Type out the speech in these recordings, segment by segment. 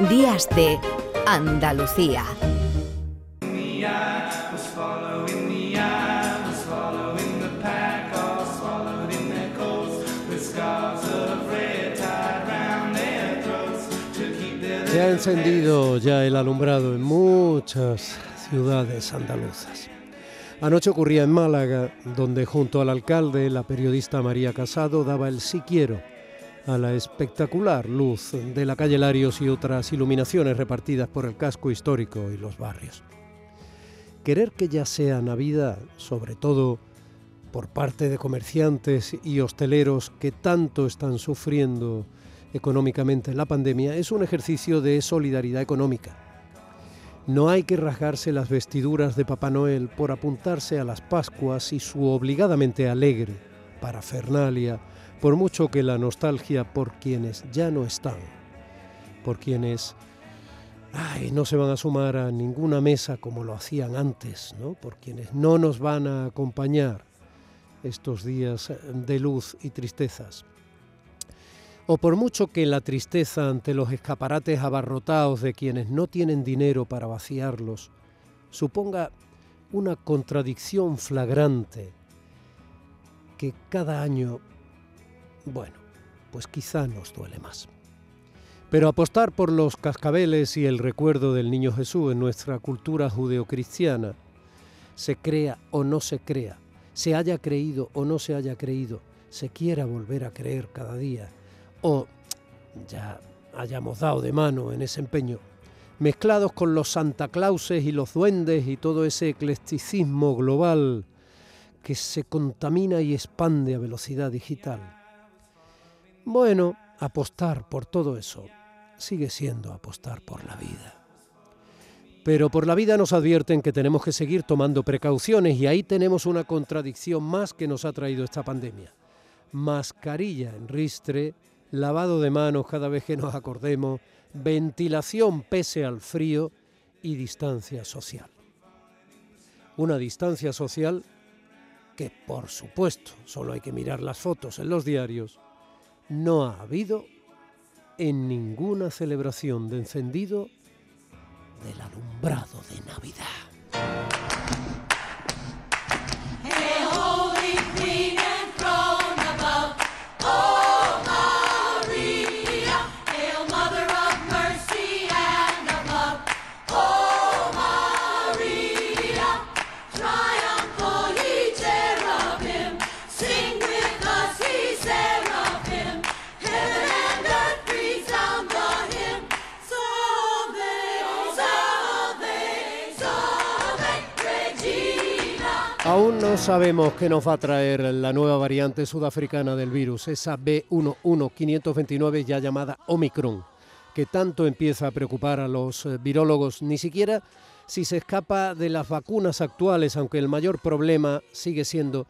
Días de Andalucía. Se ha encendido ya el alumbrado en muchas ciudades andaluzas. Anoche ocurría en Málaga, donde junto al alcalde, la periodista María Casado daba el sí quiero a la espectacular luz de la calle Larios y otras iluminaciones repartidas por el casco histórico y los barrios. Querer que ya sea Navidad, sobre todo por parte de comerciantes y hosteleros que tanto están sufriendo económicamente la pandemia, es un ejercicio de solidaridad económica. No hay que rasgarse las vestiduras de Papá Noel por apuntarse a las Pascuas y su obligadamente alegre parafernalia por mucho que la nostalgia por quienes ya no están, por quienes no se van a sumar a ninguna mesa como lo hacían antes, ¿no? por quienes no nos van a acompañar estos días de luz y tristezas. O por mucho que la tristeza ante los escaparates abarrotados de quienes no tienen dinero para vaciarlos suponga una contradicción flagrante que cada año bueno, pues quizá nos duele más. Pero apostar por los cascabeles y el recuerdo del niño Jesús en nuestra cultura judeocristiana, se crea o no se crea, se haya creído o no se haya creído, se quiera volver a creer cada día, o ya hayamos dado de mano en ese empeño, mezclados con los Santa Clauses y los duendes y todo ese eclecticismo global que se contamina y expande a velocidad digital bueno, apostar por todo eso sigue siendo apostar por la vida. Pero por la vida nos advierten que tenemos que seguir tomando precauciones y ahí tenemos una contradicción más que nos ha traído esta pandemia. Mascarilla en ristre, lavado de manos cada vez que nos acordemos, ventilación pese al frío y distancia social. Una distancia social que, por supuesto, solo hay que mirar las fotos en los diarios, no ha habido en ninguna celebración de encendido del alumbrado de Navidad. Aún no sabemos qué nos va a traer la nueva variante sudafricana del virus, esa B11529 ya llamada Omicron, que tanto empieza a preocupar a los eh, virólogos, ni siquiera si se escapa de las vacunas actuales, aunque el mayor problema sigue siendo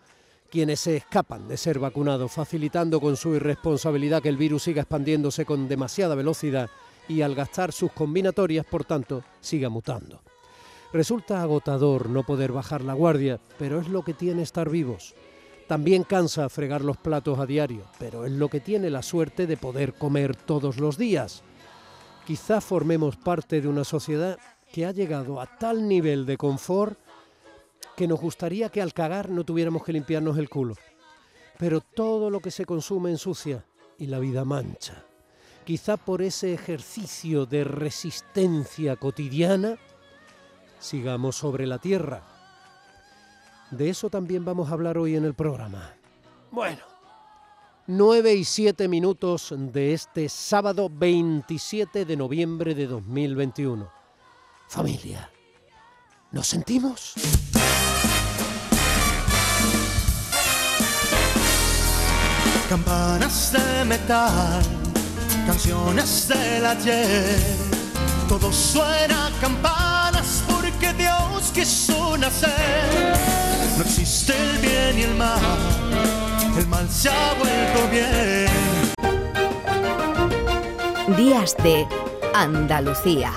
quienes se escapan de ser vacunados, facilitando con su irresponsabilidad que el virus siga expandiéndose con demasiada velocidad y al gastar sus combinatorias, por tanto, siga mutando. Resulta agotador no poder bajar la guardia, pero es lo que tiene estar vivos. También cansa fregar los platos a diario, pero es lo que tiene la suerte de poder comer todos los días. Quizá formemos parte de una sociedad que ha llegado a tal nivel de confort que nos gustaría que al cagar no tuviéramos que limpiarnos el culo. Pero todo lo que se consume ensucia y la vida mancha. Quizá por ese ejercicio de resistencia cotidiana sigamos sobre la tierra. De eso también vamos a hablar hoy en el programa. Bueno, 9 y 7 minutos de este sábado 27 de noviembre de 2021. Familia, ¿nos sentimos? Campanas de metal, canciones del ayer, todo suena campana que quiso nacer. No existe el bien y el mal, el mal se ha vuelto bien. Días de Andalucía.